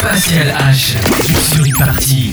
Pas si elle ache, tu serais parti.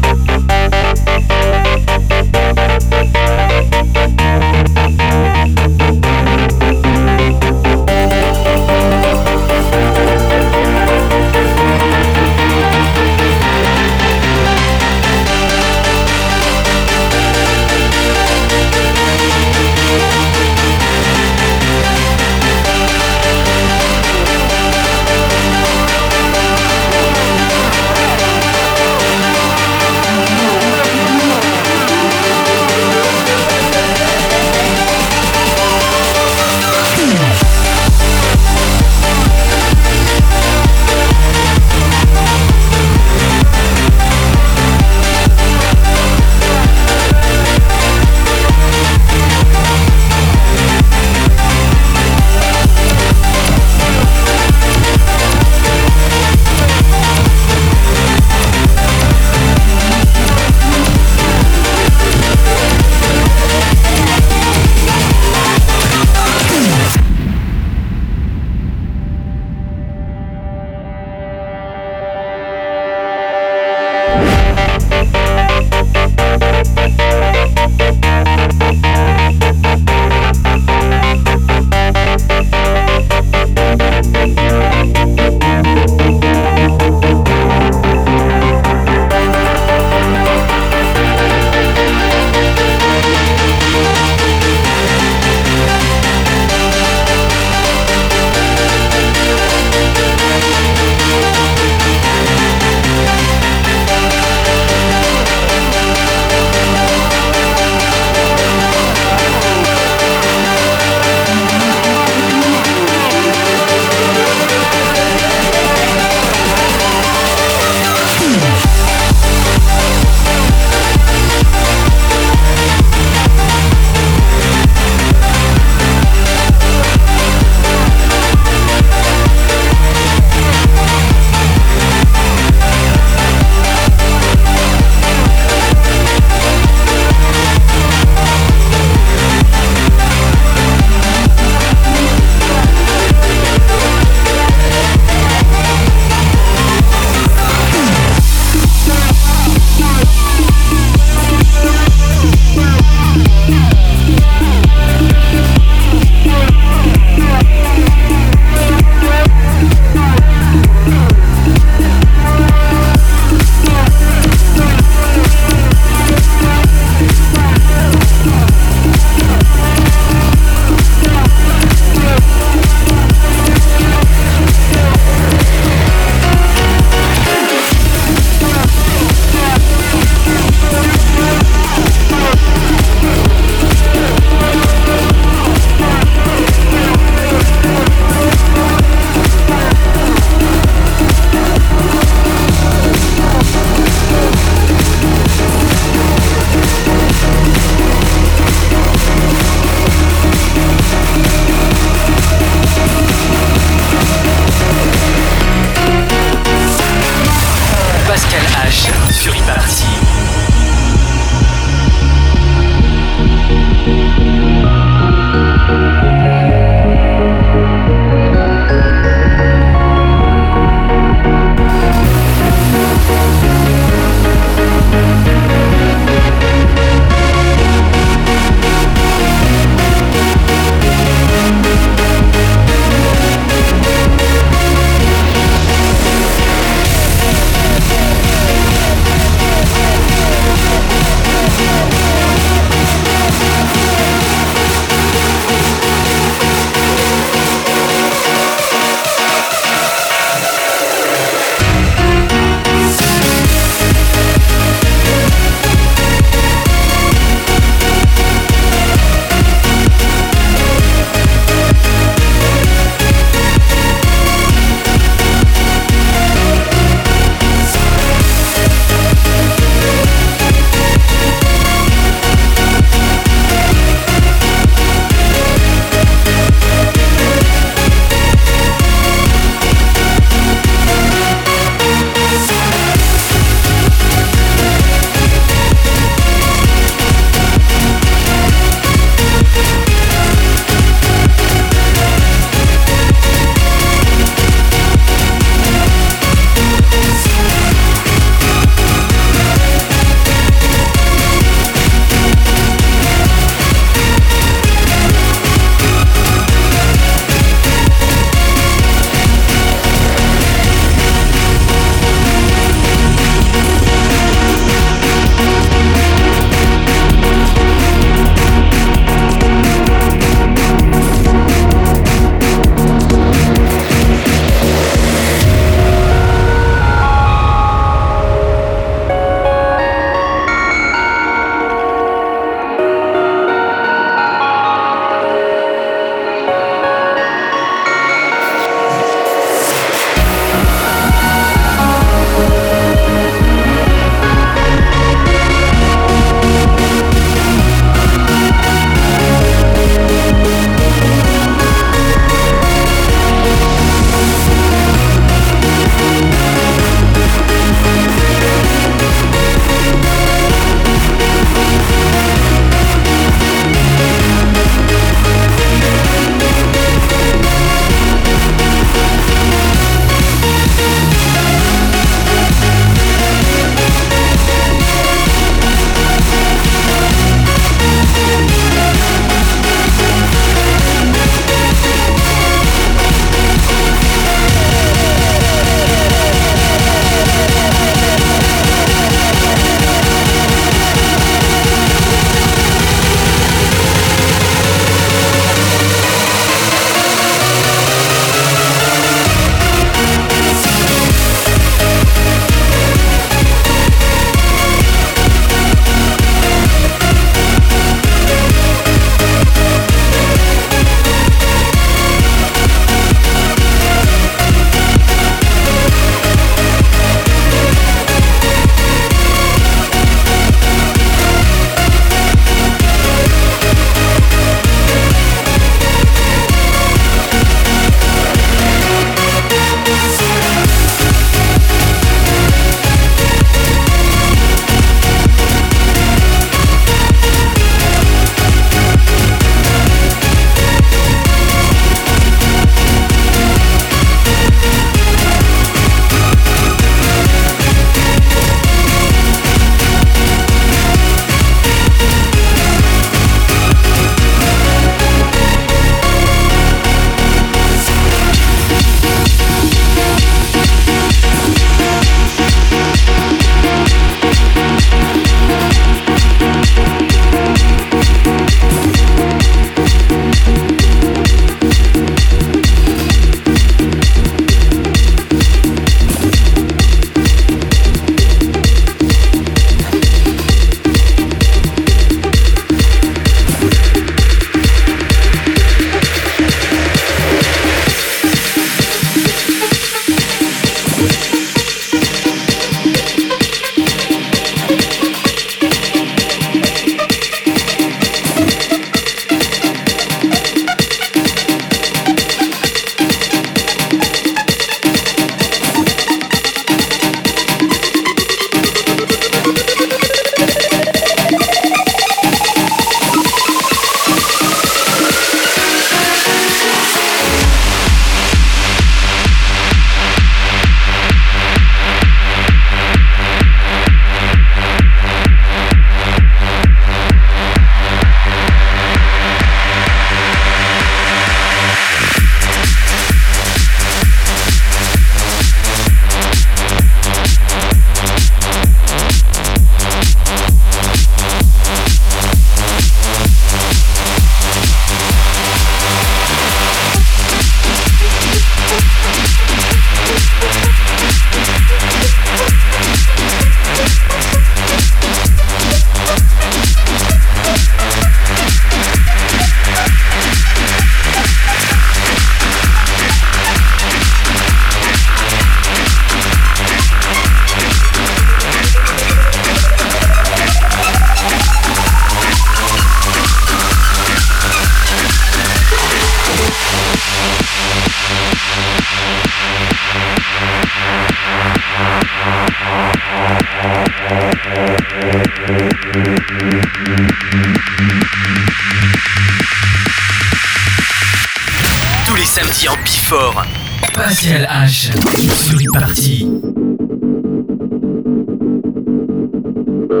Ladies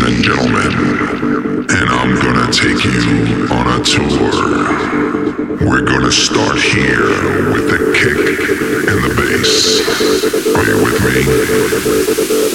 and gentlemen, and I'm gonna take you on a tour. We're gonna start here with the kick and the bass. Are you with me?